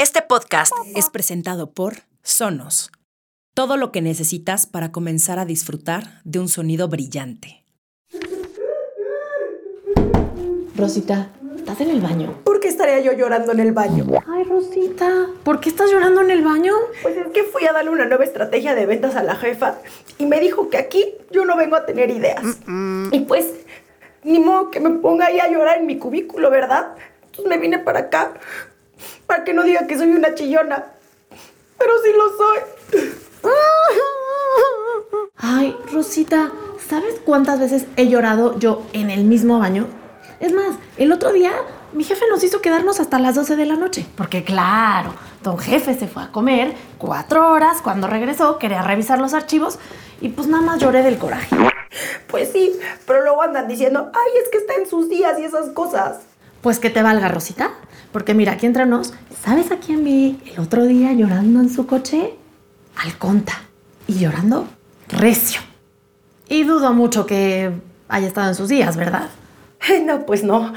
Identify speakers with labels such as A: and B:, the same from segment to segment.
A: Este podcast es presentado por Sonos. Todo lo que necesitas para comenzar a disfrutar de un sonido brillante.
B: Rosita, ¿estás en el baño?
C: ¿Por qué estaría yo llorando en el baño?
B: Ay, Rosita, ¿por qué estás llorando en el baño?
C: Pues es que fui a darle una nueva estrategia de ventas a la jefa y me dijo que aquí yo no vengo a tener ideas. Y pues, ni modo que me ponga ahí a llorar en mi cubículo, ¿verdad? Entonces me vine para acá para que no diga que soy una chillona. Pero sí lo soy.
B: Ay, Rosita, ¿sabes cuántas veces he llorado yo en el mismo baño? Es más, el otro día mi jefe nos hizo quedarnos hasta las 12 de la noche. Porque claro, don jefe se fue a comer cuatro horas. Cuando regresó quería revisar los archivos y pues nada más lloré del coraje.
C: Pues sí, pero luego andan diciendo, ay, es que está en sus días y esas cosas.
B: Pues que te valga, Rosita. Porque mira, aquí entre nos, ¿sabes a quién vi el otro día llorando en su coche? Al Conta. Y llorando recio. Y dudo mucho que haya estado en sus días, ¿verdad?
C: No, pues no.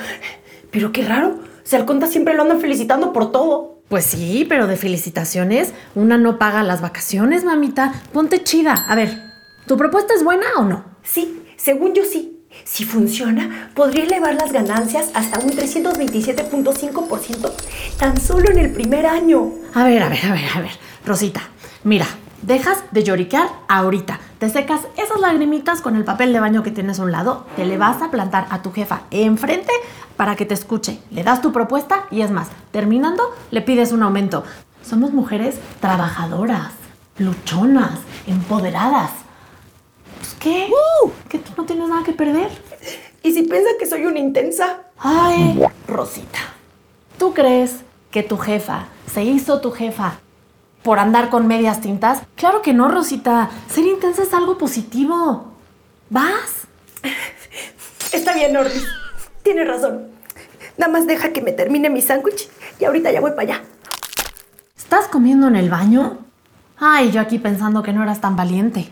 C: Pero qué raro. Si al Conta siempre lo andan felicitando por todo.
B: Pues sí, pero de felicitaciones, una no paga las vacaciones, mamita. Ponte chida. A ver, ¿tu propuesta es buena o no?
C: Sí, según yo sí. Si funciona, podría elevar las ganancias hasta un 327.5% tan solo en el primer año.
B: A ver, a ver, a ver, a ver. Rosita, mira, dejas de lloriquear ahorita. Te secas esas lagrimitas con el papel de baño que tienes a un lado, te le vas a plantar a tu jefa enfrente para que te escuche. Le das tu propuesta y es más, terminando, le pides un aumento. Somos mujeres trabajadoras, luchonas, empoderadas. Pues, ¿Qué? ¿Que tú no tienes nada que perder?
C: ¿Y si piensa que soy una intensa?
B: Ay, Rosita, ¿tú crees que tu jefa se hizo tu jefa por andar con medias tintas? Claro que no, Rosita. Ser intensa es algo positivo. ¿Vas?
C: Está bien, Orbis. Tienes razón. Nada más deja que me termine mi sándwich y ahorita ya voy para allá.
B: ¿Estás comiendo en el baño? Ay, yo aquí pensando que no eras tan valiente.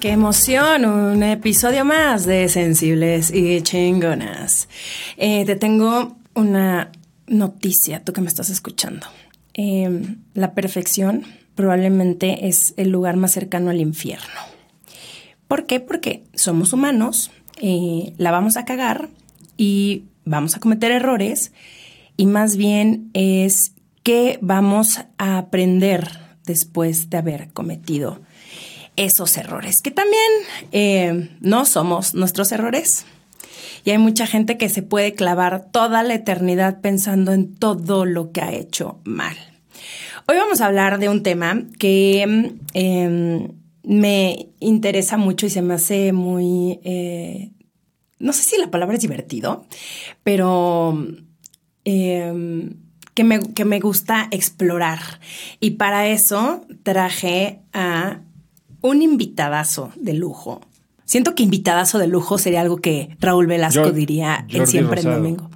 A: ¡Qué emoción! Un episodio más de Sensibles y Chingonas. Eh, te tengo una noticia, tú que me estás escuchando. Eh, la perfección probablemente es el lugar más cercano al infierno. ¿Por qué? Porque somos humanos, eh, la vamos a cagar y vamos a cometer errores y más bien es qué vamos a aprender después de haber cometido esos errores, que también eh, no somos nuestros errores. Y hay mucha gente que se puede clavar toda la eternidad pensando en todo lo que ha hecho mal. Hoy vamos a hablar de un tema que eh, me interesa mucho y se me hace muy, eh, no sé si la palabra es divertido, pero eh, que, me, que me gusta explorar. Y para eso traje a un invitadazo de lujo. Siento que invitadazo de lujo sería algo que Raúl Velasco diría en
D: Jordi
A: Siempre en. Domingo.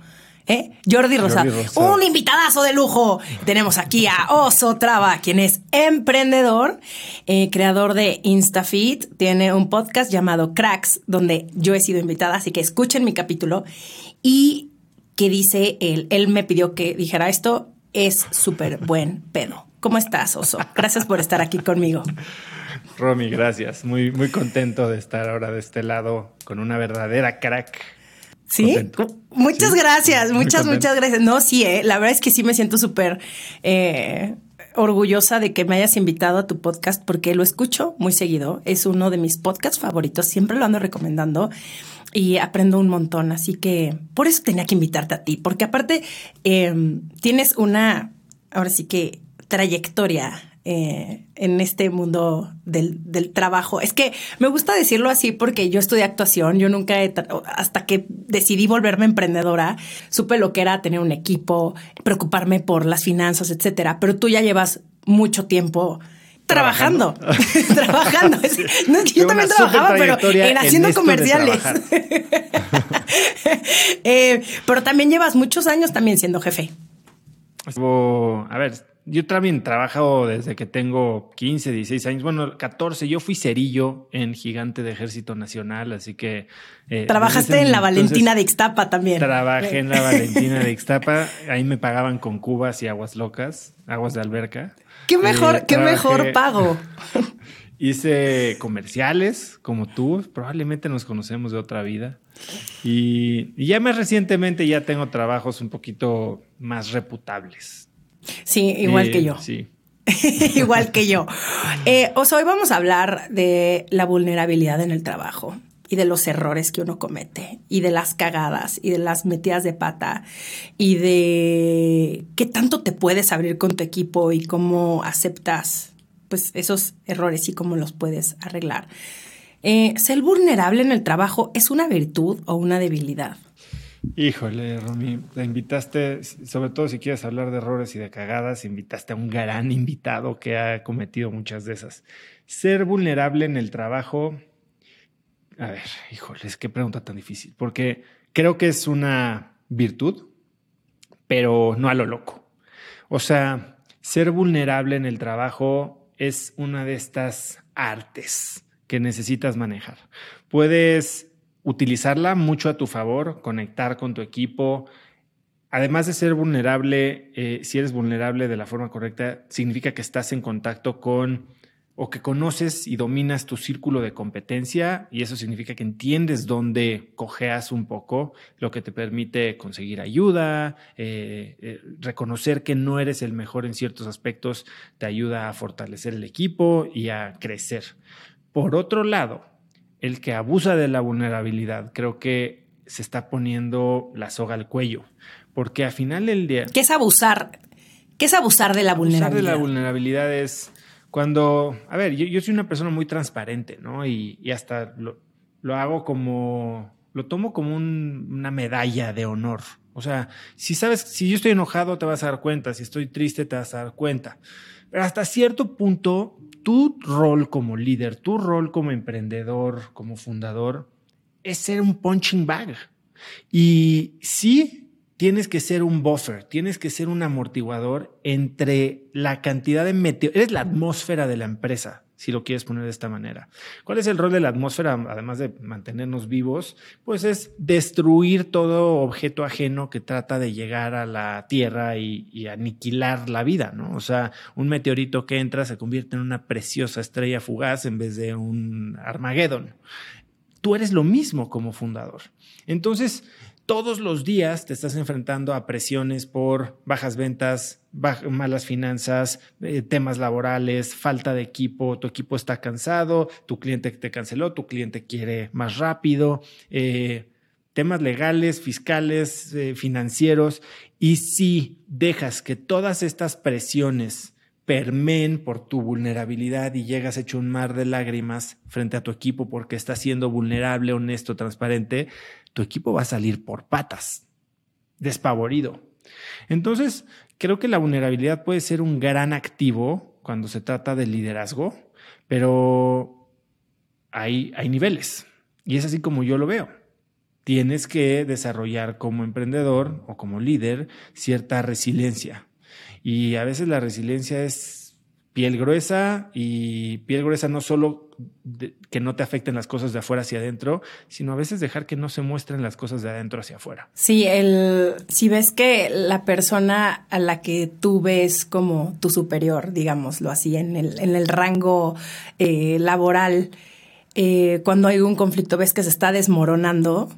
A: ¿Eh? Jordi Rosado.
D: Rosado.
A: Un invitadazo de lujo. Tenemos aquí a Oso Traba, quien es emprendedor, eh, creador de InstaFit. Tiene un podcast llamado Cracks, donde yo he sido invitada, así que escuchen mi capítulo. Y que dice él, él me pidió que dijera esto, es súper buen pedo. ¿Cómo estás, Oso? Gracias por estar aquí conmigo.
D: Romy, gracias. Muy, muy contento de estar ahora de este lado con una verdadera crack.
A: Sí,
D: Contento.
A: muchas
D: Sí,
A: gracias,
D: muy
A: muchas,
D: contento.
A: muchas gracias. No, sí, eh, la verdad es que sí me siento súper eh, orgullosa de que me hayas invitado a tu podcast porque lo escucho muy seguido. Es uno de mis podcasts favoritos, siempre lo ando recomendando y aprendo un montón. Así que por eso tenía que invitarte a ti, porque aparte eh, tienes una, ahora sí que trayectoria eh, en este mundo del, del, trabajo. Es que me gusta decirlo así porque yo estudié actuación, yo nunca, he, hasta que decidí volverme emprendedora, supe lo que era tener un equipo, preocuparme por las finanzas, etcétera, pero tú ya llevas mucho tiempo trabajando, trabajando. yo también trabajaba, pero en haciendo comerciales. eh, pero también llevas muchos años también siendo jefe.
D: a ver, yo también trabajo desde que tengo 15, 16 años, bueno, 14. Yo fui cerillo en Gigante de Ejército Nacional, así que...
A: Eh, Trabajaste en la Valentina de Ixtapa también.
D: Trabajé en la Valentina de Ixtapa, ahí me pagaban con cubas y aguas locas, aguas de alberca.
A: Qué mejor, eh, qué mejor pago.
D: Hice comerciales como tú, probablemente nos conocemos de otra vida. Y, y ya más recientemente ya tengo trabajos un poquito más reputables.
A: Sí, igual que yo.
D: Sí.
A: igual que yo. Eh, hoy vamos a hablar de la vulnerabilidad en el trabajo y de los errores que uno comete y de las cagadas y de las metidas de pata y de qué tanto te puedes abrir con tu equipo y cómo aceptas pues esos errores y cómo los puedes arreglar. Eh, ¿Ser vulnerable en el trabajo es una virtud o una debilidad?
D: Híjole, Romy, te invitaste, sobre todo si quieres hablar de errores y de cagadas, invitaste a un gran invitado que ha cometido muchas de esas. Ser vulnerable en el trabajo, a ver, híjoles, qué pregunta tan difícil, porque creo que es una virtud, pero no a lo loco. O sea, ser vulnerable en el trabajo es una de estas artes que necesitas manejar. Puedes utilizarla mucho a tu favor, conectar con tu equipo. Además de ser vulnerable, eh, si eres vulnerable de la forma correcta, significa que estás en contacto con o que conoces y dominas tu círculo de competencia y eso significa que entiendes dónde cojeas un poco, lo que te permite conseguir ayuda, eh, eh, reconocer que no eres el mejor en ciertos aspectos, te ayuda a fortalecer el equipo y a crecer. Por otro lado, el que abusa de la vulnerabilidad, creo que se está poniendo la soga al cuello, porque al final del día...
A: ¿Qué es abusar? ¿Qué es abusar de la vulnerabilidad?
D: Abusar de la vulnerabilidad es cuando, a ver, yo, soy una persona muy transparente, ¿no? Y, hasta lo, hago como, lo tomo como una medalla de honor. O sea, si sabes, si yo estoy enojado te vas a dar cuenta, si estoy triste te vas a dar cuenta. Pero hasta cierto punto tu rol como líder, tu rol como emprendedor, como fundador, es ser un punching bag. Y sí, tienes que ser un buffer, tienes que ser un amortiguador entre la cantidad de meteoros. Eres la atmósfera de la empresa si lo quieres poner de esta manera. ¿Cuál es el rol de la atmósfera, además de mantenernos vivos? Pues es destruir todo objeto ajeno que trata de llegar a la Tierra y, aniquilar la vida, ¿no? O sea, un meteorito que entra se convierte en una preciosa estrella fugaz en vez de un Armagedón. Tú eres lo mismo como fundador. Entonces, todos los días te estás enfrentando a presiones por bajas ventas, malas finanzas, eh, temas laborales, falta de equipo, tu equipo está cansado, tu cliente te canceló, tu cliente quiere más rápido, eh, temas legales, fiscales, eh, financieros. Y si dejas que todas estas presiones permeen por tu vulnerabilidad y llegas hecho un mar de lágrimas frente a tu equipo porque estás siendo vulnerable, honesto, transparente, tu equipo va a salir por patas, despavorido. Entonces, creo que la vulnerabilidad puede ser un gran activo cuando se trata de liderazgo, pero hay, hay niveles. Y es así como yo lo veo. Tienes que desarrollar como emprendedor o como líder cierta resiliencia. Y a veces la resiliencia es piel gruesa y piel gruesa no solo que no te afecten las cosas de afuera hacia adentro, sino a veces dejar que no se muestren las cosas de adentro hacia afuera.
A: Sí, el, si ves que la persona a la que tú ves como tu superior, digámoslo así, en el, en el rango eh, laboral, eh, cuando hay un conflicto ves que se está desmoronando,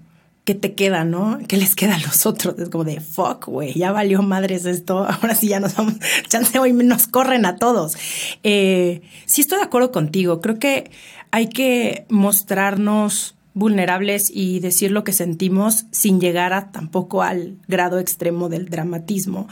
A: ¿qué te queda, no? ¿Qué les queda a los otros? Es como de fuck, güey, ya valió madres esto, ahora sí ya nos vamos, chance hoy nos corren a todos. Eh, sí estoy de acuerdo contigo, creo que hay que mostrarnos vulnerables y decir lo que sentimos sin llegar a tampoco al grado extremo del dramatismo,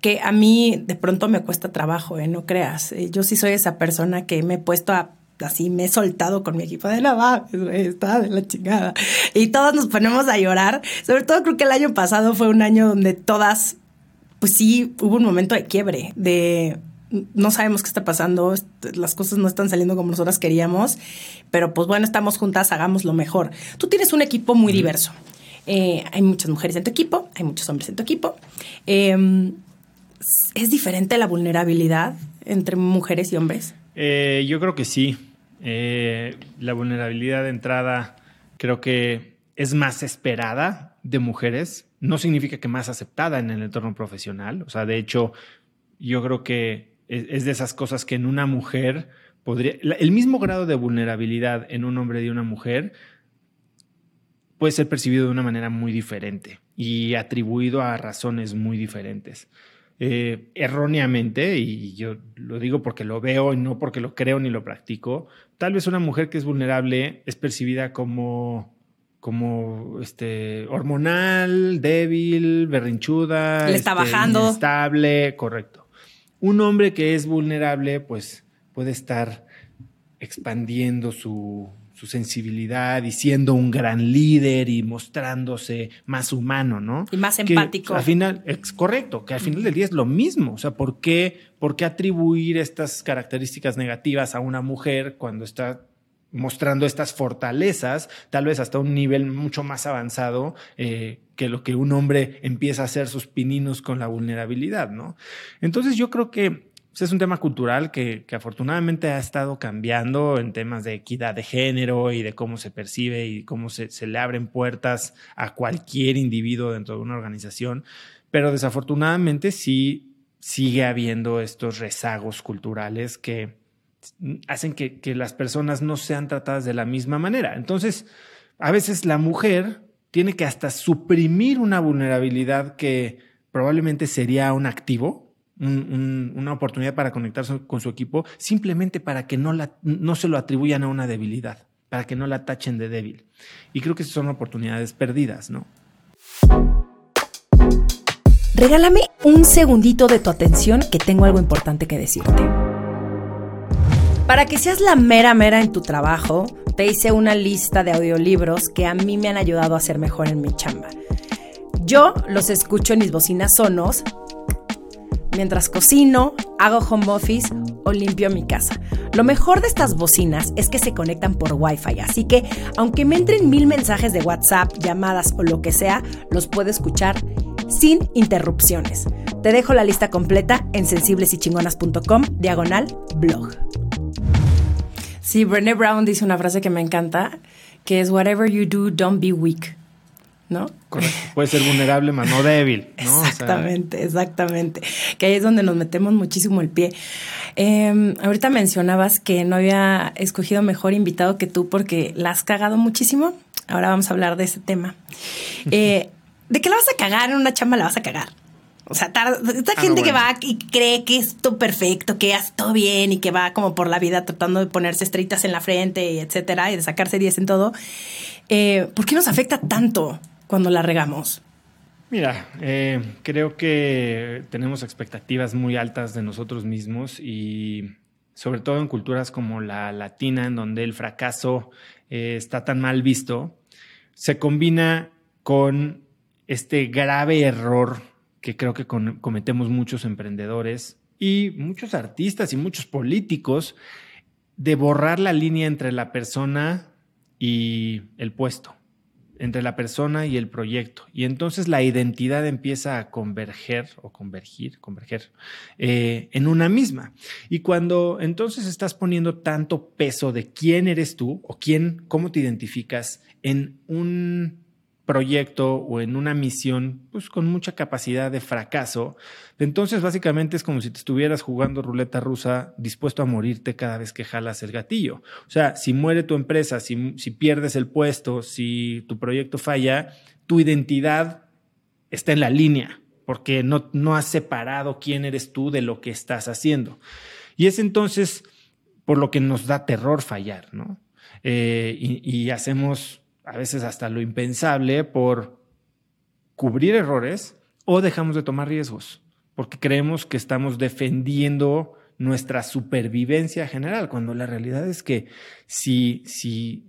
A: que a mí de pronto me cuesta trabajo, ¿eh? no creas. Eh, yo sí soy esa persona que me he puesto a así me he soltado con mi equipo de la está de la chingada. Y todos nos ponemos a llorar. Sobre todo creo que el año pasado fue un año donde todas, pues sí, hubo un momento de quiebre, de no sabemos qué está pasando, las cosas no están saliendo como nosotras queríamos, pero pues bueno, estamos juntas, hagamos lo mejor. Tú tienes un equipo muy diverso. Eh, hay muchas mujeres en tu equipo, hay muchos hombres en tu equipo. Em, ¿Es diferente la vulnerabilidad entre mujeres y hombres?
D: Eh, yo creo que sí. Eh, la vulnerabilidad de entrada creo que es más esperada de mujeres. No significa que más aceptada en el entorno profesional. O sea, de hecho, yo creo que es, de esas cosas que en una mujer podría, el mismo grado de vulnerabilidad en un hombre y una mujer puede ser percibido de una manera muy diferente y atribuido a razones muy diferentes. Eh, erróneamente, y yo lo digo porque lo veo y no porque lo creo ni lo practico, tal vez una mujer que es vulnerable es percibida como como este hormonal, débil, berrinchuda,
A: le está
D: este,
A: bajando,
D: estable, correcto. Un hombre que es vulnerable, pues puede estar expandiendo su, sensibilidad y siendo un gran líder y mostrándose más humano, ¿no?
A: Y más empático.
D: al final, es correcto, que al final del día es lo mismo. O sea, ¿por qué, ¿por qué atribuir estas características negativas a una mujer cuando está mostrando estas fortalezas, tal vez hasta un nivel mucho más avanzado eh, que lo que un hombre empieza a hacer sus pininos con la vulnerabilidad, ¿no? Entonces yo creo que pues, es un tema cultural que, afortunadamente ha estado cambiando en temas de equidad de género y de cómo se percibe y cómo se, se le abren puertas a cualquier individuo dentro de una organización, pero desafortunadamente sí sigue habiendo estos rezagos culturales que hacen que, las personas no sean tratadas de la misma manera. Entonces, a veces la mujer tiene que hasta suprimir una vulnerabilidad que probablemente sería un activo, una oportunidad para conectarse con su equipo, simplemente para que no, la, no se lo atribuyan a una debilidad, para que no la tachen de débil. Y creo que son oportunidades perdidas, ¿no?
A: Regálame un segundito de tu atención que tengo algo importante que decirte. Para que seas la mera mera en tu trabajo, te hice una lista de audiolibros que a mí me han ayudado a ser mejor en mi chamba. Yo los escucho en mis bocinas sonos mientras cocino, hago home office o limpio mi casa. Lo mejor de estas bocinas es que se conectan por Wi-Fi, así que aunque me entren mil mensajes de WhatsApp, llamadas o lo que sea, los puedo escuchar sin interrupciones. Te dejo la lista completa en sensiblesychingonas.com diagonal blog. Sí, Brené Brown dice una frase que me encanta, que es whatever you do, don't be weak. ¿No?
D: Correcto. Puede ser vulnerable, mas no débil, ¿no?
A: Exactamente, exactamente. Que ahí es donde nos metemos muchísimo el pie. Em, ahorita mencionabas que no había escogido mejor invitado que tú porque la has cagado muchísimo. Ahora vamos a hablar de ese tema. Eh, ¿De qué la vas a cagar? En una chamba la vas a cagar. O sea, esta ah, gente que va y cree que es todo perfecto, que hace todo bien y que va como por la vida tratando de ponerse estrellitas en la frente, etcétera, y de sacarse 10 en todo, eh, ¿por qué nos afecta tanto cuando la regamos?
D: Mira, eh, creo que tenemos expectativas muy altas de nosotros mismos y sobre todo en culturas como la latina, en donde el fracaso eh, está tan mal visto, se combina con este grave error que creo que cometemos muchos emprendedores y muchos artistas y muchos políticos de borrar la línea entre la persona y el puesto, entre la persona y el proyecto. Y entonces la identidad empieza a converger o convergir, converger eh, en una misma. Y cuando entonces estás poniendo tanto peso de quién eres tú o quién, cómo te identificas en un proyecto o en una misión pues con mucha capacidad de fracaso, entonces básicamente es como si te estuvieras jugando ruleta rusa dispuesto a morirte cada vez que jalas el gatillo. O sea, si muere tu empresa, si, si pierdes el puesto, si tu proyecto falla, tu identidad está en la línea porque no, no has separado quién eres tú de lo que estás haciendo. Y es entonces por lo que nos da terror fallar, ¿no? Eh, y hacemos a veces hasta lo impensable por cubrir errores o dejamos de tomar riesgos porque creemos que estamos defendiendo nuestra supervivencia general, cuando la realidad es que si, si,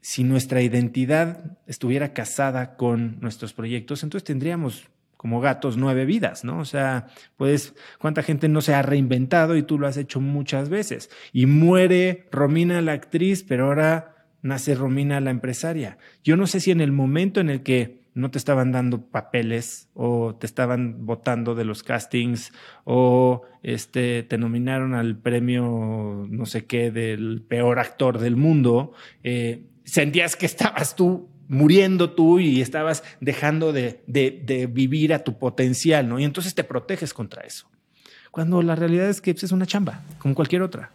D: si nuestra identidad estuviera casada con nuestros proyectos, entonces tendríamos como gatos nueve vidas, ¿no? O sea, pues, ¿cuánta gente no se ha reinventado y tú lo has hecho muchas veces? Y muere Romina la actriz, pero ahora nace Romina la empresaria. Yo no sé si en el momento en el que no te estaban dando papeles o te estaban votando de los castings o este, te nominaron al premio no sé qué del peor actor del mundo, eh, sentías que estabas tú muriendo tú y estabas dejando de, de, vivir a tu potencial, ¿no? Y entonces te proteges contra eso. Cuando la realidad es que pues, es una chamba, como cualquier otra.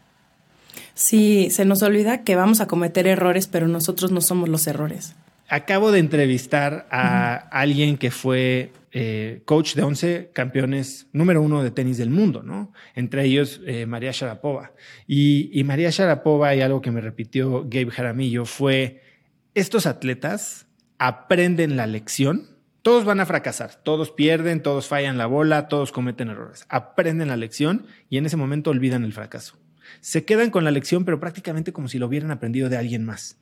A: Sí, se nos olvida que vamos a cometer errores, pero nosotros no somos los errores
D: acabo de entrevistar a alguien que fue eh, coach de 11 campeones número uno de tenis del mundo, ¿no? Entre ellos eh, María Sharapova. Y, María Sharapova, y algo que me repitió Gabe Jaramillo, fue, estos atletas aprenden la lección. Todos van a fracasar, todos pierden, todos fallan la bola, todos cometen errores. Aprenden la lección y en ese momento olvidan el fracaso se quedan con la lección, pero prácticamente como si lo hubieran aprendido de alguien más.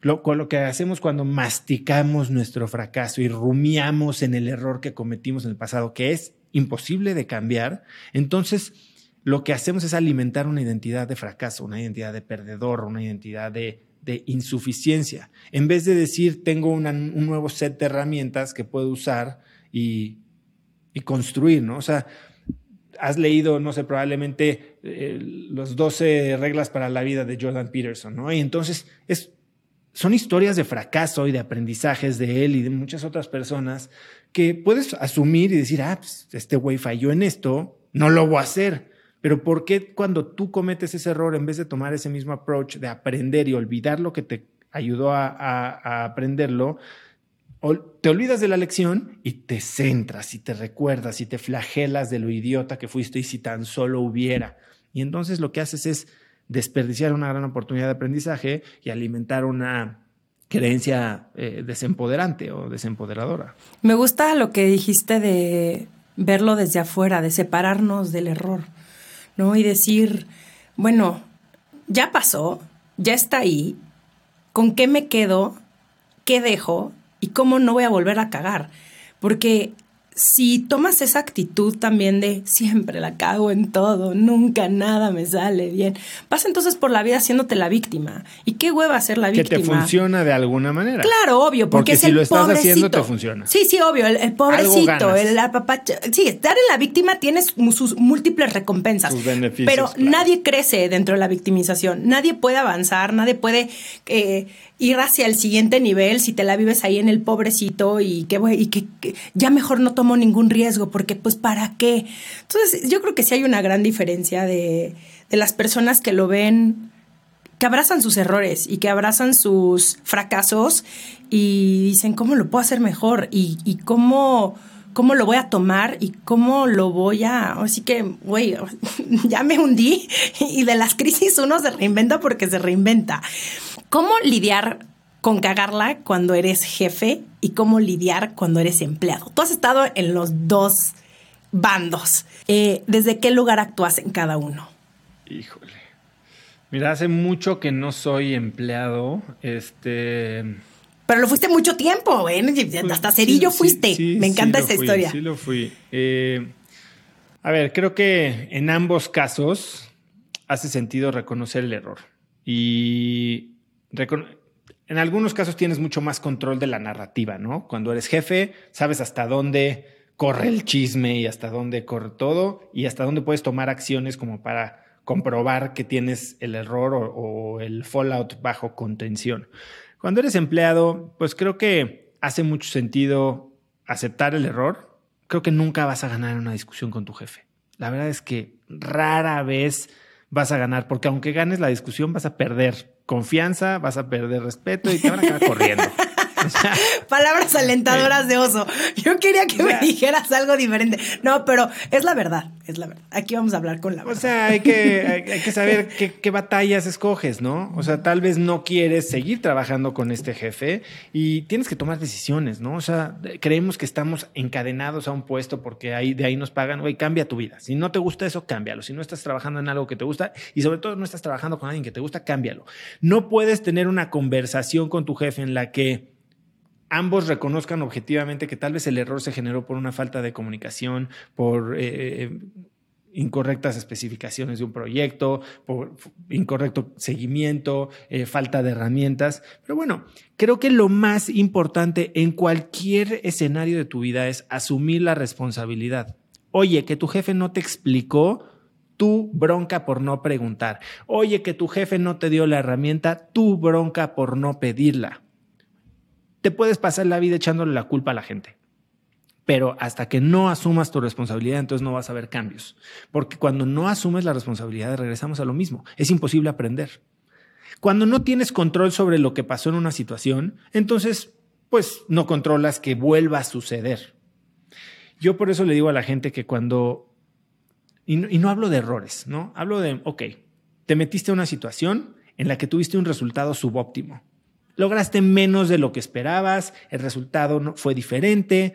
D: Lo, lo que hacemos cuando masticamos nuestro fracaso y rumiamos en el error que cometimos en el pasado, que es imposible de cambiar, entonces lo que hacemos es alimentar una identidad de fracaso, una identidad de perdedor, una identidad de, insuficiencia. En vez de decir, tengo un nuevo set de herramientas que puedo usar y, y construir, ¿no? O sea, has leído, no sé, probablemente eh, los 12 reglas para la vida de Jordan Peterson, ¿no? Y entonces es, son historias de fracaso y de aprendizajes de él y de muchas otras personas que puedes asumir y decir, ah, pues este güey falló en esto, no lo voy a hacer. Pero ¿por qué cuando tú cometes ese error, en vez de tomar ese mismo approach de aprender y olvidar lo que te ayudó a, a aprenderlo, te olvidas de la lección y te centras y te recuerdas y te flagelas de lo idiota que fuiste y si tan solo hubiera. Y entonces lo que haces es desperdiciar una gran oportunidad de aprendizaje y alimentar una creencia eh, desempoderante o desempoderadora.
A: Me gusta lo que dijiste de verlo desde afuera, de separarnos del error, ¿no? Y decir, bueno, ya pasó, ya está ahí, ¿con qué me quedo? ¿Qué dejo? Y cómo no voy a volver a cagar. Porque si tomas esa actitud también de siempre la cago en todo, nunca nada me sale bien, vas entonces por la vida haciéndote la víctima. ¿Y qué hueva ser la víctima?
D: Que te funciona de alguna manera.
A: Claro, obvio, porque, si lo estás haciendo te
D: funciona.
A: Sí, sí, obvio, el, pobrecito, el apapacho. Sí, estar en la víctima tienes sus múltiples recompensas. Sus beneficios. Pero nadie crece dentro de la victimización, nadie puede avanzar, nadie puede eh, ir hacia el siguiente nivel si te la vives ahí en el pobrecito y que, y que, ya mejor no tomo ningún riesgo porque pues para qué. Entonces yo creo que sí hay una gran diferencia de, de las personas que lo ven, que abrazan sus errores y que abrazan sus fracasos y dicen cómo lo puedo hacer mejor y, y cómo cómo lo voy a tomar y cómo lo voy a... Así que, güey, ya me hundí y de las crisis uno se reinventa porque se reinventa. ¿Cómo lidiar con cagarla cuando eres jefe y cómo lidiar cuando eres empleado? Tú has estado en los dos bandos. Eh, ¿Desde qué lugar actúas en cada uno?
D: Híjole. Mira, hace mucho que no soy empleado. Este
A: pero lo fuiste mucho tiempo, ¿eh? Hasta Cerillo fuiste. Me encanta esa historia.
D: Sí, lo fui. Eh, a ver, creo que en ambos casos hace sentido reconocer el error. Y en algunos casos tienes mucho más control de la narrativa, ¿no? Cuando eres jefe, sabes hasta dónde corre el chisme y hasta dónde corre todo y hasta dónde puedes tomar acciones como para comprobar que tienes el error o el fallout bajo contención. Cuando eres empleado, pues creo que hace mucho sentido aceptar el error. Creo que nunca vas a ganar una discusión con tu jefe. La verdad es que rara vez vas a ganar, porque aunque ganes la discusión vas a perder confianza, vas a perder respeto y te van a quedar corriendo.
A: Palabras alentadoras de oso. Yo quería que me dijeras algo diferente. No, pero es la verdad, es la verdad. Aquí vamos a hablar con la verdad.
D: O sea, hay que, hay, que saber qué, qué, batallas escoges, ¿no? O sea, tal vez no quieres seguir trabajando con este jefe y tienes que tomar decisiones, ¿no? O sea, creemos que estamos encadenados a un puesto porque ahí, de ahí nos pagan, güey, cambia tu vida. Si no te gusta eso, cámbialo. Si no estás trabajando en algo que te gusta y sobre todo no estás trabajando con alguien que te gusta, cámbialo. No puedes tener una conversación con tu jefe en la que ambos reconozcan objetivamente que tal vez el error se generó por una falta de comunicación, por eh, eh, incorrectas especificaciones de un proyecto, por incorrecto seguimiento, eh, falta de herramientas. Pero bueno, creo que lo más importante en cualquier escenario de tu vida es asumir la responsabilidad. Oye, que tu jefe no te explicó, tu bronca por no preguntar. Oye, que tu jefe no te dio la herramienta, tu bronca por no pedirla te puedes pasar la vida echándole la culpa a la gente. Pero hasta que no asumas tu responsabilidad, entonces no vas a ver cambios. Porque cuando no asumes la responsabilidad, regresamos a lo mismo. Es imposible aprender. Cuando no tienes control sobre lo que pasó en una situación, entonces, pues no controlas que vuelva a suceder. Yo por eso le digo a la gente que cuando, y no, y no hablo de errores, ¿no? Hablo de, ok, te metiste a una situación en la que tuviste un resultado subóptimo lograste menos de lo que esperabas, el resultado no, fue diferente,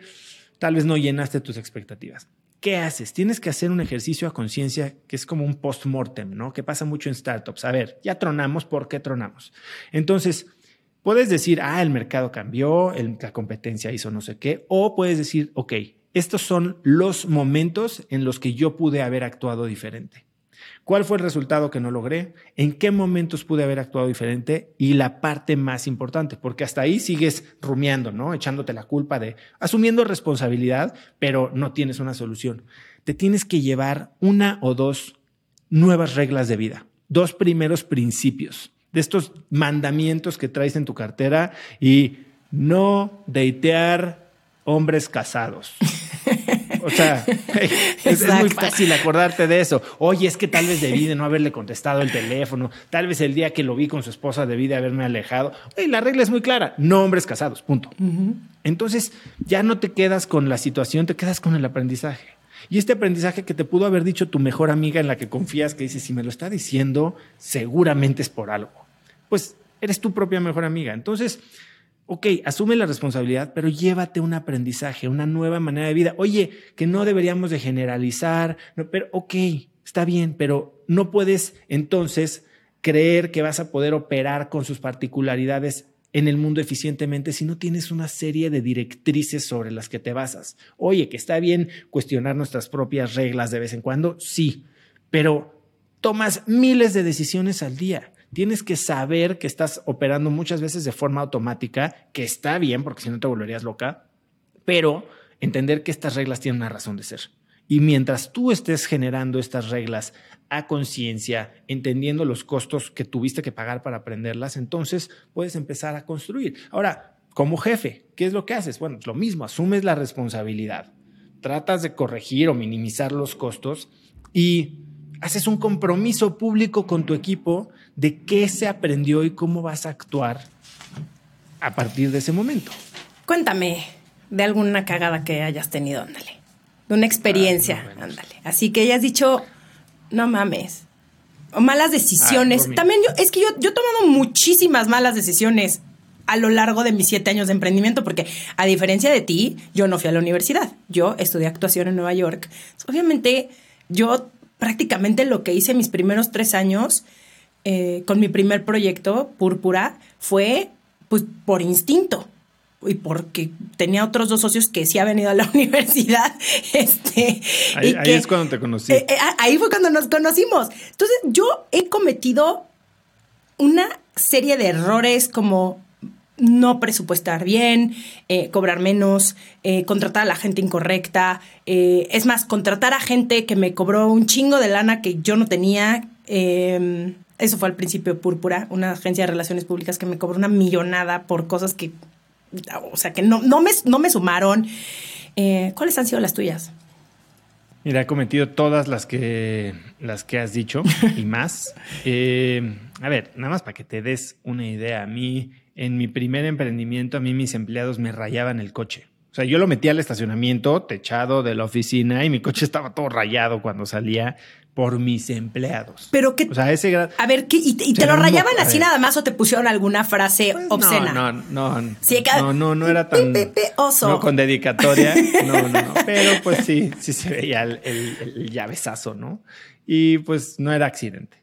D: tal vez no llenaste tus expectativas. ¿Qué haces? Tienes que hacer un ejercicio a conciencia que es como un post-mortem, ¿no? Que pasa mucho en startups. A ver, ya tronamos, ¿por qué tronamos? Entonces, puedes decir, ah, el mercado cambió, la competencia hizo no sé qué, o puedes decir, ok, estos son los momentos en los que yo pude haber actuado diferente. ¿Cuál fue el resultado que no logré? ¿En qué momentos pude haber actuado diferente? Y la parte más importante, porque hasta ahí sigues rumiando, ¿no? Echándote la culpa de, asumiendo responsabilidad, pero no tienes una solución. Te tienes que llevar una o dos nuevas reglas de vida, dos primeros principios de estos mandamientos que traes en tu cartera y no deitear hombres casados. O sea, es, muy fácil acordarte de eso. Oye, es que tal vez debí de no haberle contestado el teléfono. Tal vez el día que lo vi con su esposa debí de haberme alejado. Oye, la regla es muy clara. No hombres casados, punto. Entonces, ya no te quedas con la situación, te quedas con el aprendizaje. Y este aprendizaje que te pudo haber dicho tu mejor amiga en la que confías, que dice, si me lo está diciendo, seguramente es por algo. Pues eres tu propia mejor amiga. Entonces, ok, asume la responsabilidad, pero llévate un aprendizaje, una nueva manera de vida. Oye, que no deberíamos de generalizar, no, pero ok, está bien, pero no puedes entonces creer que vas a poder operar con sus particularidades en el mundo eficientemente si no tienes una serie de directrices sobre las que te basas. Oye, que está bien cuestionar nuestras propias reglas de vez en cuando, sí, pero tomas miles de decisiones al día tienes que saber que estás operando muchas veces de forma automática, que está bien, porque si no te volverías loca, pero entender que estas reglas tienen una razón de ser. Y mientras tú estés generando estas reglas a conciencia, entendiendo los costos que tuviste que pagar para aprenderlas, entonces puedes empezar a construir. Ahora, como jefe, ¿qué es lo que haces? Bueno, es lo mismo, asumes la responsabilidad, tratas de corregir o minimizar los costos y haces un compromiso público con tu equipo de qué se aprendió y cómo vas a actuar a partir de ese momento.
A: Cuéntame de alguna cagada que hayas tenido, ándale. De una experiencia, ándale. Así que hayas dicho, no mames. O malas decisiones. También yo, es que yo, yo he tomado muchísimas malas decisiones a lo largo de mis siete años de emprendimiento, porque a diferencia de ti, yo no fui a la universidad. Yo estudié actuación en Nueva York. Obviamente, yo prácticamente lo que hice mis primeros tres años eh, con mi primer proyecto, Púrpura, fue pues por instinto y porque tenía otros dos socios que sí habían ido a la universidad. Este,
D: ahí, es cuando te conocí.
A: Eh, eh, ahí fue cuando nos conocimos. Entonces, yo he cometido una serie de errores como no presupuestar bien, cobrar menos, contratar a la gente incorrecta. es más, contratar a gente que me cobró un chingo de lana que yo no tenía. Em, eso fue al principio Púrpura, una agencia de relaciones públicas que me cobró una millonada por cosas que, o sea, que no, no, me, no me sumaron. Eh, ¿Cuáles han sido las tuyas?
D: Mira, he cometido todas las que, las que has dicho y más. Eh, a ver, nada más para que te des una idea. A mí, en mi primer emprendimiento a mí mis empleados me rayaban el coche. O sea, yo lo metí al estacionamiento techado de la oficina y mi coche estaba todo rayado cuando salía por mis empleados.
A: Pero que.
D: O sea, ese grado.
A: A ver, ¿qué, ¿y, te, y te
D: Pero
A: lo rayaban así nada más o te pusieron alguna frase obscena?
D: No, no, no.
A: Sí,
D: no, no, no era tan.
A: Pi, oso.
D: No, con dedicatoria. No, no, no. Pero pues sí, sí se veía el, el- el llavezazo, ¿no? Y pues no era accidente.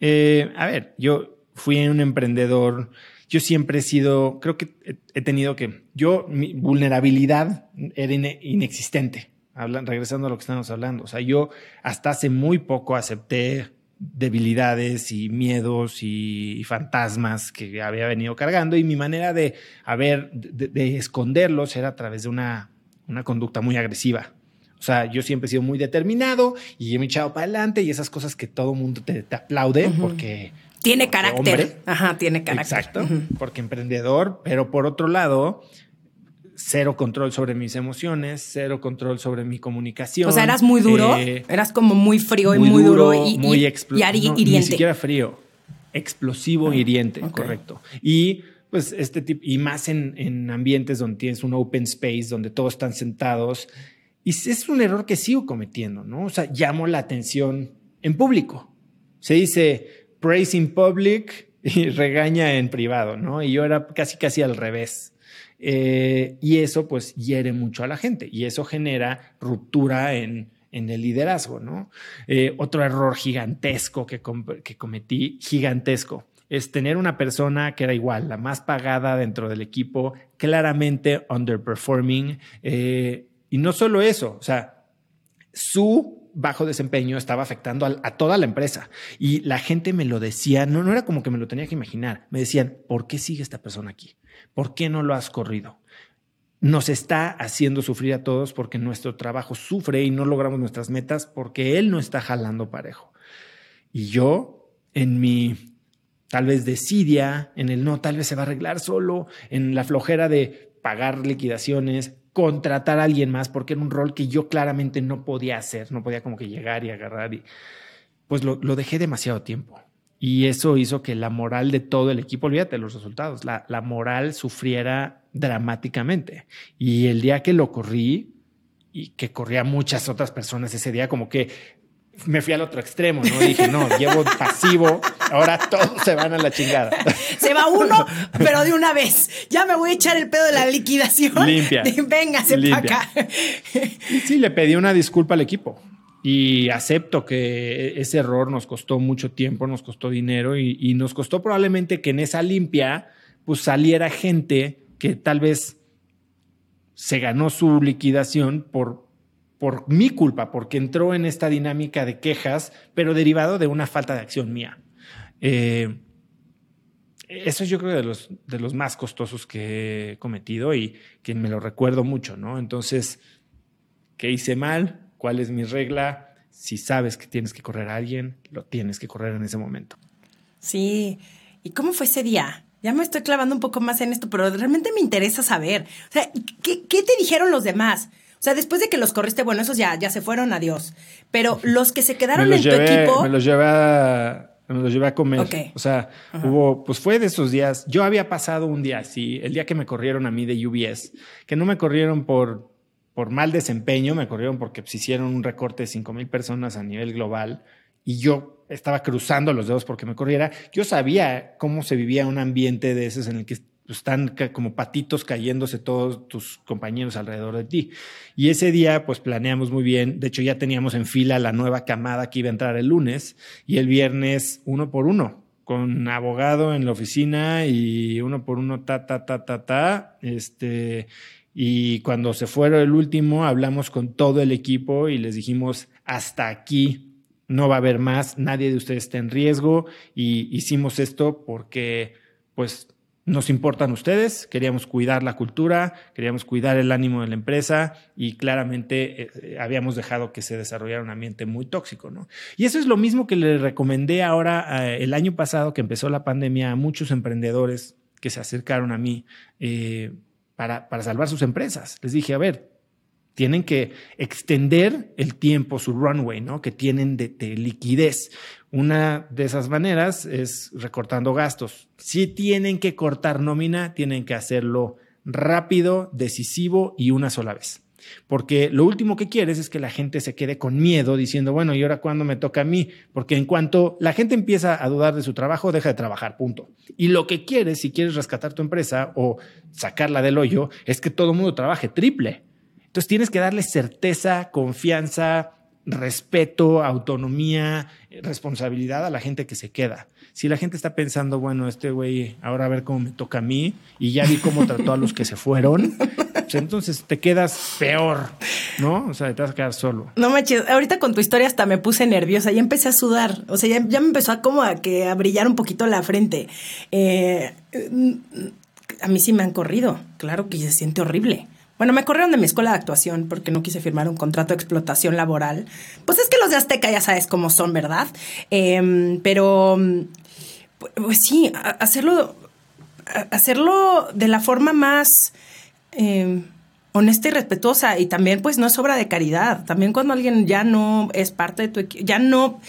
D: Eh, a ver, yo fui un emprendedor. Yo siempre he sido, creo que he, tenido que, yo, mi vulnerabilidad era ine- inexistente. Hablan, regresando a lo que estamos hablando. O sea, yo hasta hace muy poco acepté debilidades y miedos y, y fantasmas que había venido cargando y mi manera de, haber, de, de esconderlos era a través de una, una conducta muy agresiva. O sea, yo siempre he sido muy determinado y me he echado para adelante y esas cosas que todo mundo te, te aplaude porque...
A: Tiene carácter.
D: hombre.
A: Ajá, tiene carácter.
D: Exacto, porque emprendedor, pero por otro lado, cero control sobre mis emociones, cero control sobre mi comunicación.
A: O sea, eras muy duro,
D: eh,
A: eras como muy frío y muy duro, y,
D: muy
A: y, y
D: no, Ni siquiera frío, explosivo, hiriente,
A: ok.
D: correcto. Y pues este tipo, y más en, en ambientes donde tienes un open space, donde todos están sentados. Y es un error que sigo cometiendo, ¿no? O sea, llamo la atención en público. Se dice praise in public y regaña en privado, ¿no? Y yo era casi, casi al revés. Eh, y eso pues hiere mucho a la gente y eso genera ruptura en, en el liderazgo, ¿no? Eh, otro error gigantesco que, que cometí, gigantesco, es tener una persona que era igual, la más pagada dentro del equipo, claramente underperforming. eh, y no solo eso, o sea, su bajo desempeño estaba afectando a, toda la empresa. Y la gente me lo decía, no, no era como que me lo tenía que imaginar. Me decían, ¿por qué sigue esta persona aquí? ¿Por qué no lo has corrido? Nos está haciendo sufrir a todos porque nuestro trabajo sufre y no logramos nuestras metas porque él no está jalando parejo. Y yo, en mi tal vez desidia, en el no, tal vez se va a arreglar solo, en la flojera de pagar liquidaciones, contratar a alguien más, porque era un rol que yo claramente no podía hacer, no podía como que llegar y agarrar y pues lo, lo dejé demasiado tiempo. Y eso hizo que la moral de todo el equipo, olvídate los resultados, la, la moral sufriera dramáticamente. Y el día que lo corrí, y que corría muchas otras personas ese día, como que me fui al otro extremo, ¿no? Dije, no, llevo pasivo, ahora todos se van a la chingada.
A: Se va uno, pero de una vez. Ya me voy a echar el pedo de la liquidación.
D: Limpia.
A: Véngase para acá.
D: Sí, le pedí una disculpa al equipo. Y acepto que ese error nos costó mucho tiempo, nos costó dinero y, y nos costó probablemente que en esa limpia pues saliera gente que tal vez se ganó su liquidación por, por mi culpa, porque entró en esta dinámica de quejas, pero derivado de una falta de acción mía. Eh, eso yo creo de los, de los más costosos que he cometido y que me lo recuerdo mucho, ¿no? Entonces, ¿qué hice mal? ¿Cuál es mi regla? Si sabes que tienes que correr a alguien, lo tienes que correr en ese momento.
A: Sí. ¿Y cómo fue ese día? Ya me estoy clavando un poco más en esto, pero realmente me interesa saber. O sea, ¿qué, qué te dijeron los demás? O sea, después de que los corriste, bueno, esos ya, ya se fueron, adiós. Pero los que se quedaron en tu equipo.
D: me los llevé a, me los llevé a comer. O sea, hubo, pues fue de esos días. Yo había pasado un día así, el día que me corrieron a mí de UBS, que no me corrieron por, por mal desempeño, me corrieron porque pues, hicieron un recorte de 5 mil personas a nivel global y yo estaba cruzando los dedos porque me corriera. Yo sabía cómo se vivía un ambiente de esos en el que están como patitos cayéndose todos tus compañeros alrededor de ti. Y ese día, pues planeamos muy bien. De hecho, ya teníamos en fila la nueva camada que iba a entrar el lunes y el viernes uno por uno, con abogado en la oficina y uno por uno, ta, ta, ta, ta, ta. Este, y cuando se fueron el último, hablamos con todo el equipo y les dijimos, hasta aquí no va a haber más, nadie de ustedes está en riesgo y hicimos esto porque pues nos importan ustedes, queríamos cuidar la cultura, queríamos cuidar el ánimo de la empresa y claramente eh, eh, habíamos dejado que se desarrollara un ambiente muy tóxico, ¿no? Y eso es lo mismo que le recomendé ahora eh, el año pasado que empezó la pandemia a muchos emprendedores que se acercaron a mí para, para salvar sus empresas. Les dije, a ver, Tienen que extender el tiempo, su runway, ¿no? Que tienen de liquidez. Una de esas maneras es recortando gastos. Si tienen que cortar nómina, tienen que hacerlo rápido, decisivo y una sola vez. Porque lo último que quieres es que la gente se quede con miedo diciendo, bueno, ¿y ahora cuándo me toca a mí? Porque en cuanto la gente empieza a dudar de su trabajo, deja de trabajar, punto. Y lo que quieres, si quieres rescatar tu empresa o sacarla del hoyo, es que todo el mundo trabaje triple. Entonces tienes que darle certeza, confianza, respeto, autonomía, responsabilidad a la gente que se queda. Si la gente está pensando, bueno, este güey, ahora a ver cómo me toca a mí, y ya vi cómo trató a los que se fueron, pues entonces te quedas peor, ¿no? O sea, te vas a quedar solo.
A: No manches, ahorita con tu historia hasta me puse nerviosa, ya empecé a sudar, o sea, ya, me empezó a como a, que, a brillar un poquito la frente. Eh, a mí sí me han corrido, claro que se siente horrible. Bueno, me corrieron de mi escuela de actuación porque no quise firmar un contrato de explotación laboral. Pues es que los de Azteca ya sabes cómo son, ¿verdad? Eh, pero, pues sí, hacerlo, hacerlo de la forma más eh, honesta y respetuosa. Y también, pues, no es obra de caridad. También cuando alguien ya no es parte de tu equipo, ya no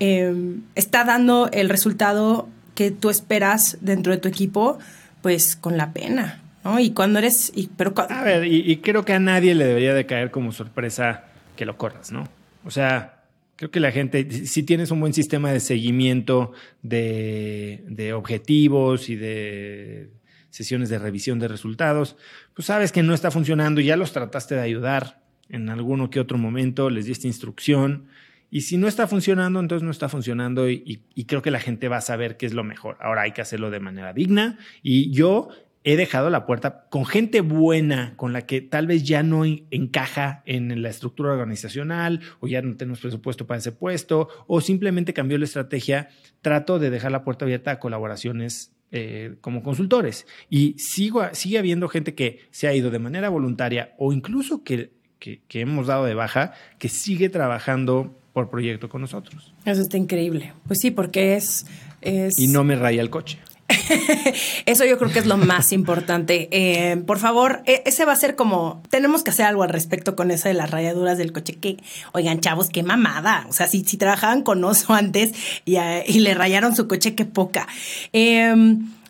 A: eh, está dando el resultado que tú esperas dentro de tu equipo, pues con la pena. Y cuando eres... Pero,
D: a ver, y, creo que a nadie le debería de caer como sorpresa que lo corras, ¿no? O sea, creo que la gente, si tienes un buen sistema de seguimiento de, de objetivos y de sesiones de revisión de resultados, pues sabes que no está funcionando y ya los trataste de ayudar en alguno que otro momento, les diste instrucción. Y si no está funcionando, entonces no está funcionando y, creo que la gente va a saber qué es lo mejor. Ahora hay que hacerlo de manera digna y yo he dejado la puerta con gente buena, con la que tal vez ya no encaja en la estructura organizacional o ya no tenemos presupuesto para ese puesto o simplemente cambió la estrategia, trato de dejar la puerta abierta a colaboraciones eh, como consultores. Y sigo, sigue habiendo gente que se ha ido de manera voluntaria o incluso que, que, que hemos dado de baja, que sigue trabajando por proyecto con nosotros.
A: Eso está increíble. Pues sí, porque es... es...
D: Y no me raya el coche.
A: Eso yo creo que es lo más importante. Eh, por favor, ese va a ser como, tenemos que hacer algo al respecto con eso de las rayaduras del coche. Que, oigan, chavos, qué mamada. O sea, si, si trabajaban con oso antes y, y, le rayaron su coche, qué poca. Eh,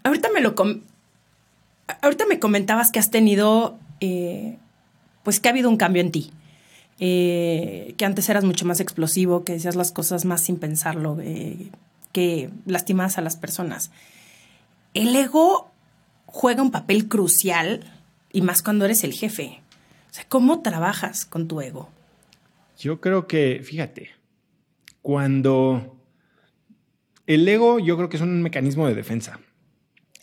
A: ahorita me lo, ahorita me comentabas que has tenido, eh, pues que ha habido un cambio en ti. Eh, que antes eras mucho más explosivo, que decías las cosas más sin pensarlo, que lastimabas a las personas el ego juega un papel crucial y más cuando eres el jefe. O sea, ¿cómo trabajas con tu ego?
D: Yo creo que, fíjate, cuando el ego yo creo que es un mecanismo de defensa.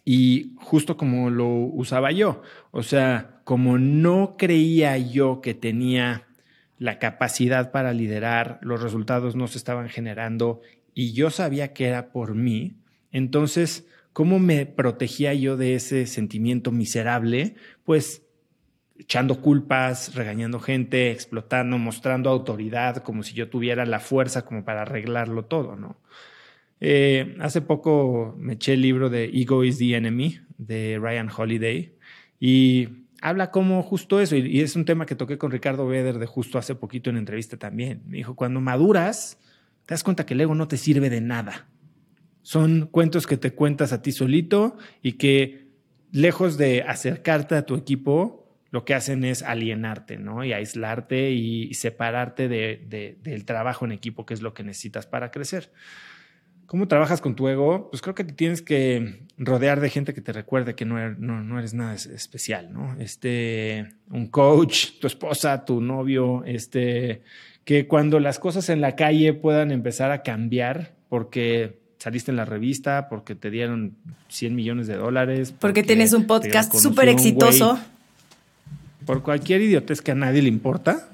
D: Y justo como lo usaba yo, o sea, como no creía yo que tenía la capacidad para liderar, los resultados no se estaban generando y yo sabía que era por mí, entonces ¿Cómo me protegía yo de ese sentimiento miserable? Pues echando culpas, regañando gente, explotando, mostrando autoridad, como si yo tuviera la fuerza como para arreglarlo todo, ¿no? Eh, hace poco me eché el libro de Ego is the Enemy de Ryan Holiday y habla como justo eso, y, es un tema que toqué con Ricardo Beder de justo hace poquito en entrevista también. Me dijo, cuando maduras, te das cuenta que el ego no te sirve de nada. Son cuentos que te cuentas a ti solito y que lejos de acercarte a tu equipo, lo que hacen es alienarte, ¿no? Y aislarte y separarte de, de, del trabajo en equipo, que es lo que necesitas para crecer. ¿Cómo trabajas con tu ego? Pues creo que tienes que rodear de gente que te recuerde que no eres, no eres nada especial, ¿no? Este, un coach, tu esposa, tu novio, este, que cuando las cosas en la calle puedan empezar a cambiar, porque saliste en la revista, porque te dieron 100 millones de dólares.
A: Porque, porque tienes un podcast súper exitoso.
D: por cualquier idiotez que a nadie le importa,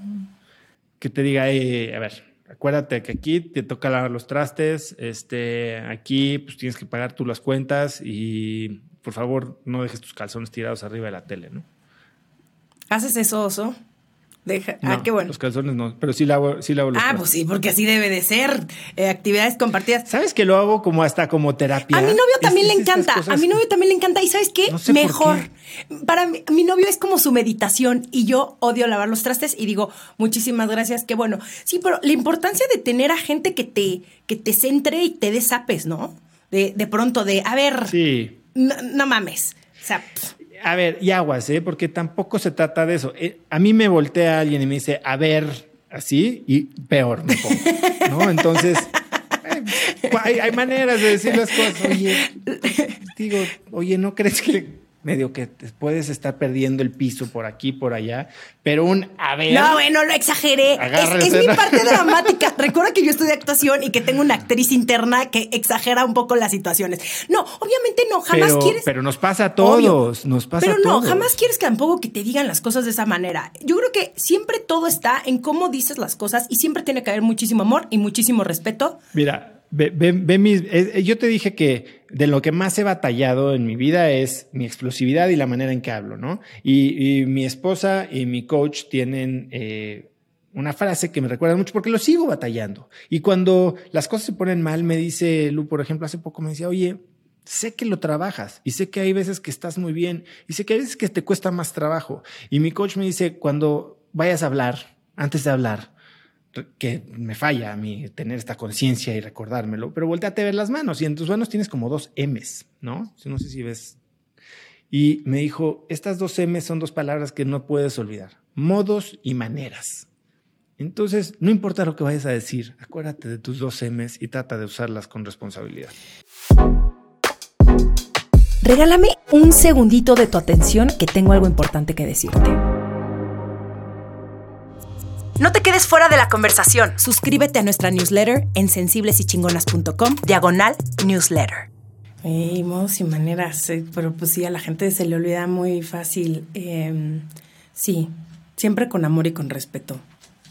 D: que te diga, eh, a ver, acuérdate que aquí te toca lavar los trastes, este, aquí pues tienes que pagar tú las cuentas y por favor no dejes tus calzones tirados arriba de la tele, ¿no?
A: ¿Haces eso, Oso? Deja,
D: No,
A: ah, qué bueno.
D: Los calzones no, pero sí lavo, sí lavo los
A: Ah, pues sí, porque así debe de ser. Eh, actividades compartidas.
D: ¿Sabes que lo hago como hasta como terapia?
A: A mi novio también
D: es
A: le encanta.
D: cosas-
A: A mi novio también le encanta. ¿Y sabes qué?
D: No sé por
A: Mejor.
D: qué.
A: Para mí, mi novio es como su meditación y yo odio lavar los trastes y digo, muchísimas gracias, qué bueno. Sí, pero la importancia de tener a gente que te, que te centre y te desapes, ¿no? De, de pronto, de, a ver,
D: Sí.
A: no, no mames. O sea, pff,
D: A ver, y aguas, ¿eh? Porque tampoco se trata de eso. Eh, a mí me voltea alguien y me dice, a ver, así, y peor me pongo, ¿no? Entonces, hay maneras de decir las cosas. Oye, digo, oye, ¿no crees que medio que te puedes estar perdiendo el piso por aquí, por allá? Pero un, a ver...
A: no, bueno, lo exageré. Es, mi
D: ¿no?
A: parte dramática. Recuerda que yo estudié actuación y que tengo una actriz interna que exagera un poco las situaciones. No, obviamente no, jamás
D: pero,
A: quieres.
D: pero nos pasa a
A: Obvio.
D: todos, nos pasa
A: Pero
D: a
A: no,
D: todos.
A: jamás quieres que tampoco que te digan las cosas de esa manera. Yo creo que siempre todo está en cómo dices las cosas y siempre tiene que haber muchísimo amor y muchísimo respeto.
D: Mira, eh, eh, yo te dije que de lo que más he batallado en mi vida es mi explosividad y la manera en que hablo, ¿no? Y, y mi esposa y mi coach tienen eh, una frase que me recuerda mucho porque lo sigo batallando. Y cuando las cosas se ponen mal, me dice Lu, por ejemplo, hace poco me decía, oye, sé que lo trabajas y sé que hay veces que estás muy bien y sé que hay veces que te cuesta más trabajo. Y mi coach me dice, cuando vayas a hablar, antes de hablar, que me falla a mí tener esta conciencia y recordármelo, pero volteate a ver las manos y en tus manos tienes como dos M's, ¿no? No sé si ves. Y me dijo, estas dos M's son dos palabras que no puedes olvidar, modos y maneras. Entonces, no importa lo que vayas a decir, acuérdate de tus dos M's y trata de usarlas con responsabilidad.
A: Regálame un segundito de tu atención que tengo algo importante que decirte. No te quedes fuera de la conversación. Suscríbete a nuestra newsletter en sensiblesychingonas.com, diagonal newsletter. Ey, modos y maneras, eh, pero pues sí, a la gente se le olvida muy fácil. Eh, sí, siempre con amor y con respeto.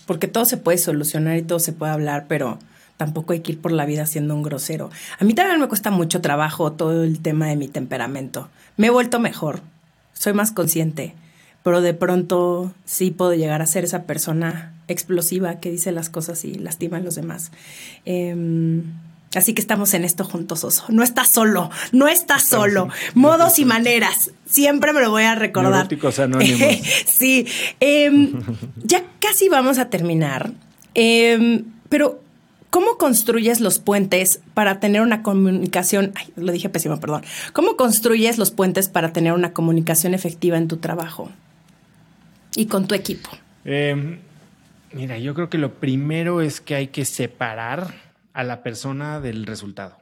A: Porque todo se puede solucionar y todo se puede hablar, pero tampoco hay que ir por la vida siendo un grosero. A mí también me cuesta mucho trabajo todo el tema de mi temperamento. Me he vuelto mejor, soy más consciente, pero de pronto sí puedo llegar a ser esa persona explosiva que dice las cosas y lastima a los demás. Em, así que estamos en esto juntos, Oso. No estás solo, no estás solo. Modos y maneras, siempre me lo voy a recordar.
D: Anónimos.
A: sí, em, ya casi vamos a terminar, Em, pero ¿cómo construyes los puentes para tener una comunicación? Ay, lo dije pésimo, perdón. ¿Cómo construyes los puentes para tener una comunicación efectiva en tu trabajo y con tu equipo?
D: Eh, mira, yo creo que lo primero es que hay que separar a la persona del resultado,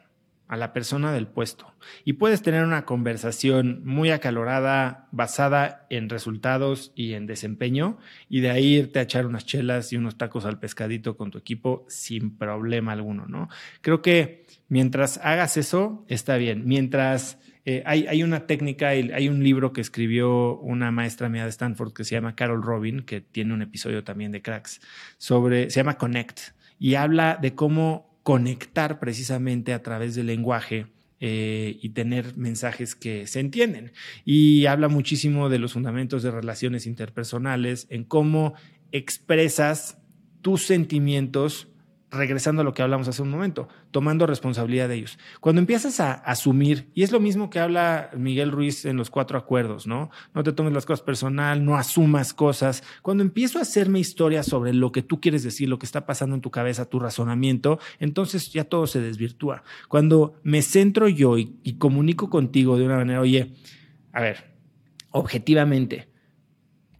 D: a la persona del puesto. Y puedes tener una conversación muy acalorada, basada en resultados y en desempeño, y de ahí irte a echar unas chelas y unos tacos al pescadito con tu equipo sin problema alguno, ¿no? Creo que mientras hagas eso, está bien. Mientras eh, hay, una técnica, hay un libro que escribió una maestra mía de Stanford que se llama Carol Robin, que tiene un episodio también de Cracks, sobre, se llama Connect, y habla de cómo conectar precisamente a través del lenguaje eh, y tener mensajes que se entienden. Y habla muchísimo de los fundamentos de relaciones interpersonales, en cómo expresas tus sentimientos regresando a lo que hablamos hace un momento, tomando responsabilidad de ellos. Cuando empiezas a asumir, y es lo mismo que habla Miguel Ruiz en los cuatro acuerdos, ¿no? No te tomes las cosas personal, no asumas cosas. Cuando empiezo a hacerme historias sobre lo que tú quieres decir, lo que está pasando en tu cabeza, tu razonamiento, entonces ya todo se desvirtúa. Cuando me centro yo y, y comunico contigo de una manera, oye, a ver, objetivamente,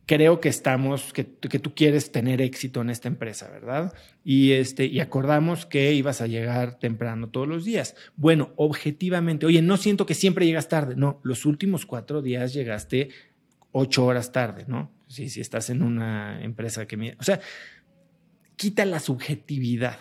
D: creo que estamos, que, que, tú quieres tener éxito en esta empresa, ¿verdad? Y, este, y acordamos que ibas a llegar temprano todos los días. Bueno, objetivamente, oye, no siento que siempre llegas tarde. No, los últimos cuatro días llegaste ocho horas tarde, ¿no? Si, si estás en una empresa que... Me, o sea, quita la subjetividad.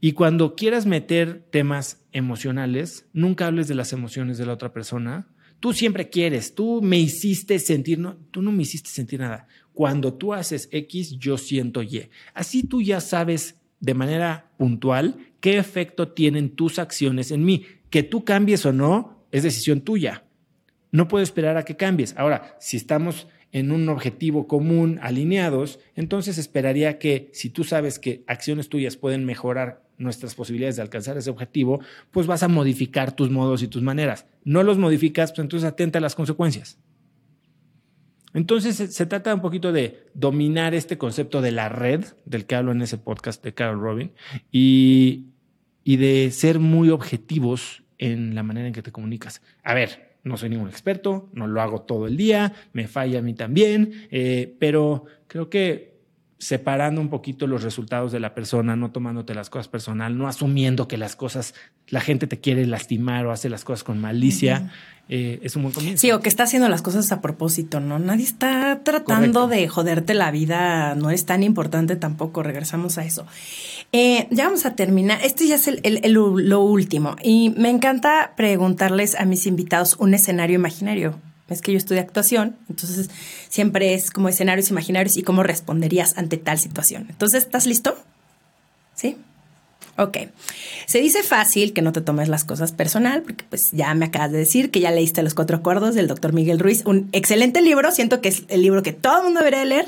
D: Y cuando quieras meter temas emocionales, nunca hables de las emociones de la otra persona, Tú siempre quieres, tú me hiciste sentir, no, tú no me hiciste sentir nada. Cuando tú haces X, yo siento Y. Así tú ya sabes de manera puntual qué efecto tienen tus acciones en mí. Que tú cambies o no es decisión tuya. No puedo esperar a que cambies. Ahora, si estamos en un objetivo común, alineados, entonces esperaría que si tú sabes que acciones tuyas pueden mejorar nuestras posibilidades de alcanzar ese objetivo, pues vas a modificar tus modos y tus maneras. No los modificas, pues entonces atenta a las consecuencias. Entonces se, trata un poquito de dominar este concepto de la red, del que hablo en ese podcast de Carol Robin, y, y de ser muy objetivos en la manera en que te comunicas. A ver, no soy ningún experto, no lo hago todo el día, me falla a mí también, eh, pero creo que separando un poquito los resultados de la persona, no tomándote las cosas personal, no asumiendo que las cosas, la gente te quiere lastimar o hace las cosas con malicia, eh, es un buen comienzo.
A: Sí, o que está haciendo las cosas a propósito, ¿no? Nadie está tratando de joderte la vida, no es tan importante tampoco, regresamos a eso. Eh, ya vamos a terminar, este ya es lo último y me encanta preguntarles a mis invitados un escenario imaginario es que yo estudio actuación, entonces siempre es como escenarios imaginarios y cómo responderías ante tal situación. Entonces, ¿estás listo? ¿Sí? Ok. Se dice fácil que no te tomes las cosas personal, porque pues ya me acabas de decir que ya leíste Los Cuatro Acuerdos del doctor Miguel Ruiz, un excelente libro, siento que es el libro que todo el mundo debería leer.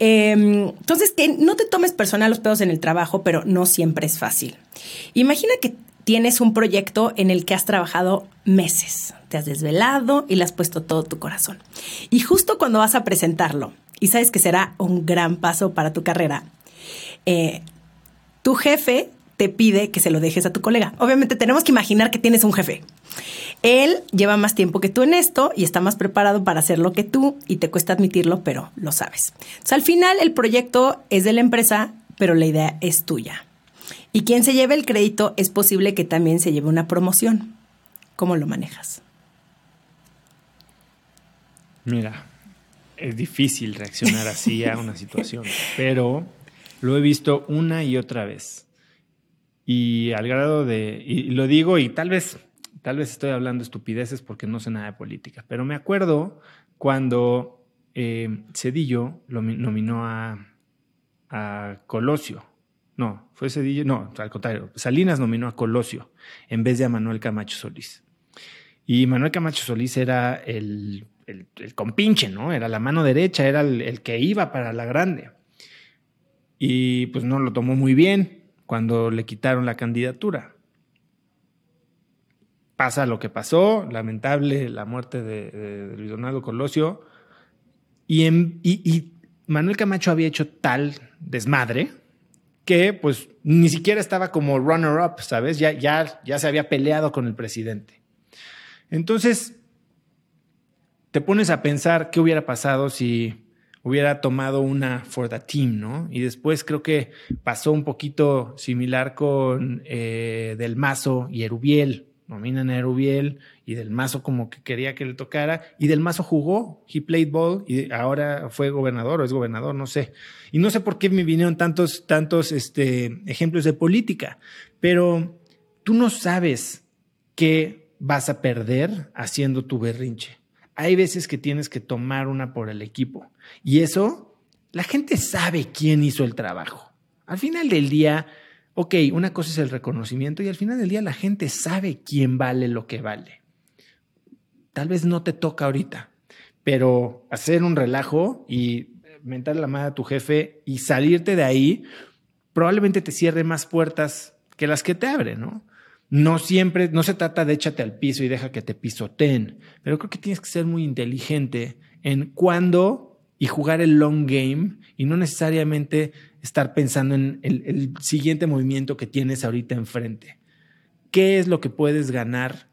A: Em, entonces, que no te tomes personal los pedos en el trabajo, pero no siempre es fácil. Imagina que tienes un proyecto en el que has trabajado meses, te has desvelado y le has puesto todo tu corazón. Y justo cuando vas a presentarlo, y sabes que será un gran paso para tu carrera, eh, tu jefe te pide que se lo dejes a tu colega. Obviamente tenemos que imaginar que tienes un jefe. Él lleva más tiempo que tú en esto y está más preparado para hacerlo que tú y te cuesta admitirlo, pero lo sabes. al final el proyecto es de la empresa, pero la idea es tuya. Y quien se lleve el crédito es posible que también se lleve una promoción. ¿Cómo lo manejas?
D: Mira, es difícil reaccionar así a una situación, pero lo he visto una y otra vez. Y al grado de, y lo digo y tal vez, tal vez estoy hablando estupideces porque no sé nada de política, pero me acuerdo cuando eh, Cedillo lo nominó a, a Colosio no, fue Cedillo, no, al contrario. Salinas nominó a Colosio en vez de a Manuel Camacho Solís. Y Manuel Camacho Solís era el, el, compinche, ¿no? Era la mano derecha, era el, que iba para la grande. Y pues no lo tomó muy bien cuando le quitaron la candidatura. Pasa lo que pasó, lamentable la muerte de, Luis Donaldo Colosio. Y, y Manuel Camacho había hecho tal desmadre que pues ni siquiera estaba como runner-up, ¿sabes? Ya, ya, ya se había peleado con el presidente. Entonces, te pones a pensar qué hubiera pasado si hubiera tomado una for the team, ¿no? Y después creo que pasó un poquito similar con eh, Del Mazo y Erubiel nominan a Erubiel y Del Mazo como que quería que le tocara y Del Mazo jugó, he played ball y ahora fue gobernador o es gobernador, no sé. Y no sé por qué me vinieron tantos, tantos este, ejemplos de política, pero tú no sabes qué vas a perder haciendo tu berrinche. Hay veces que tienes que tomar una por el equipo y eso, la gente sabe quién hizo el trabajo. Al final del día, ok, una cosa es el reconocimiento y al final del día la gente sabe quién vale lo que vale. Tal vez no te toca ahorita, pero hacer un relajo y mentarle la madre a tu jefe y salirte de ahí probablemente te cierre más puertas que las que te abren, ¿no? No siempre, no se trata de échate al piso y deja que te pisoteen, pero creo que tienes que ser muy inteligente en cuándo y jugar el long game y no necesariamente estar pensando en el, siguiente movimiento que tienes ahorita enfrente. ¿Qué es lo que puedes ganar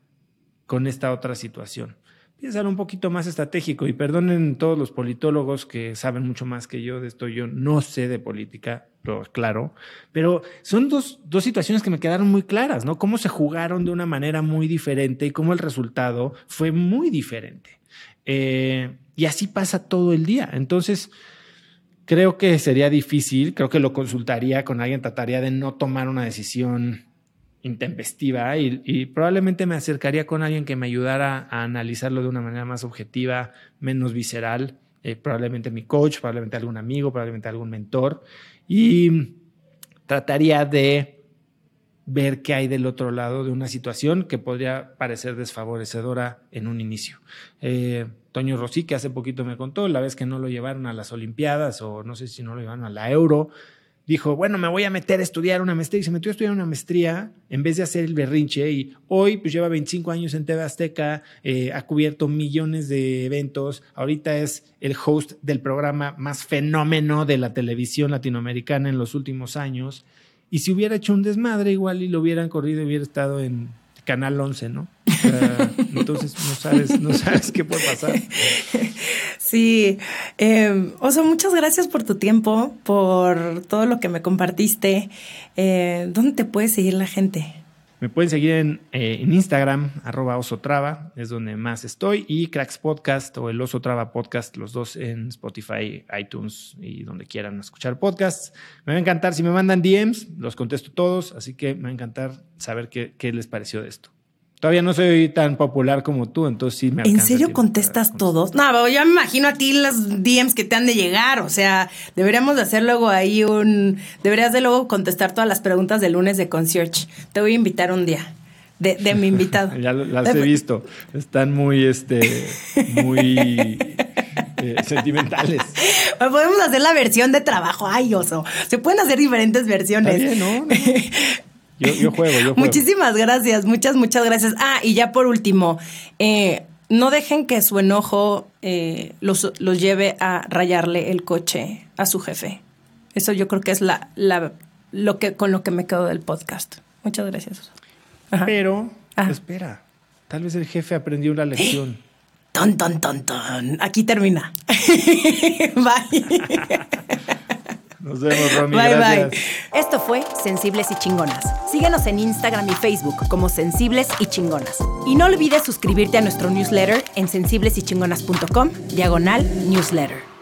D: con esta otra situación? Piénsalo un poquito más estratégico y perdonen todos los politólogos que saben mucho más que yo de esto. Yo no sé de política, pero claro, pero son dos, dos situaciones que me quedaron muy claras, ¿no? Cómo se jugaron de una manera muy diferente y cómo el resultado fue muy diferente. Eh, y así pasa todo el día. Entonces, Creo que sería difícil, creo que lo consultaría con alguien, trataría de no tomar una decisión intempestiva y, probablemente me acercaría con alguien que me ayudara a analizarlo de una manera más objetiva, menos visceral, eh, probablemente mi coach, probablemente algún amigo, probablemente algún mentor, y trataría de ver qué hay del otro lado de una situación que podría parecer desfavorecedora en un inicio. Eh, Toño Rossi, que hace poquito me contó, la vez que no lo llevaron a las Olimpiadas o no sé si no lo llevaron a la Euro, dijo, bueno, me voy a meter a estudiar una maestría y se metió a estudiar una maestría en vez de hacer el berrinche y hoy pues lleva 25 años en TV Azteca, eh, ha cubierto millones de eventos, ahorita es el host del programa más fenómeno de la televisión latinoamericana en los últimos años y si hubiera hecho un desmadre igual y lo hubieran corrido y hubiera estado en Canal 11, ¿no? entonces no sabes, no sabes qué puede pasar.
A: Sí, eh, Oso, muchas gracias por tu tiempo, por todo lo que me compartiste. Eh, ¿Dónde te puede seguir la gente?
D: Me pueden seguir en, eh, en, Instagram, arroba osotrava, es donde más estoy, y Cracks Podcast o el Oso Trava Podcast, los dos en Spotify, iTunes y donde quieran escuchar podcasts. Me va a encantar si me mandan DMs, los contesto todos, así que me va a encantar saber qué, qué les pareció de esto. Todavía no soy tan popular como tú, entonces sí me
A: ¿En serio contestas todos? No, yo me imagino a ti las DMs que te han de llegar. O sea, deberíamos de hacer luego ahí un. Deberías de luego contestar todas las preguntas del lunes de concierge. Te voy a invitar un día. De, de mi invitado.
D: ya las he visto. Están muy, este, muy eh, sentimentales.
A: Podemos hacer la versión de trabajo. Ay, oso. Se pueden hacer diferentes versiones.
D: Está bien, ¿no? Yo, yo, juego, yo juego.
A: Muchísimas gracias, muchas, muchas gracias. Ah, y ya por último, eh, no dejen que su enojo eh, los, los, lleve a rayarle el coche a su jefe. Eso yo creo que es la, la, lo que, con lo que me quedo del podcast. Muchas gracias.
D: Pero, espera, tal vez el jefe aprendió una lección.
A: Ton, ton, ton, ton. Aquí termina. Bye.
D: Nos vemos, Romy. Bye, Gracias.
A: bye. Esto fue Sensibles y Chingonas. Síguenos en Instagram y Facebook como Sensibles y Chingonas. Y no olvides suscribirte a nuestro newsletter en sensiblesychingonas.com, diagonal newsletter.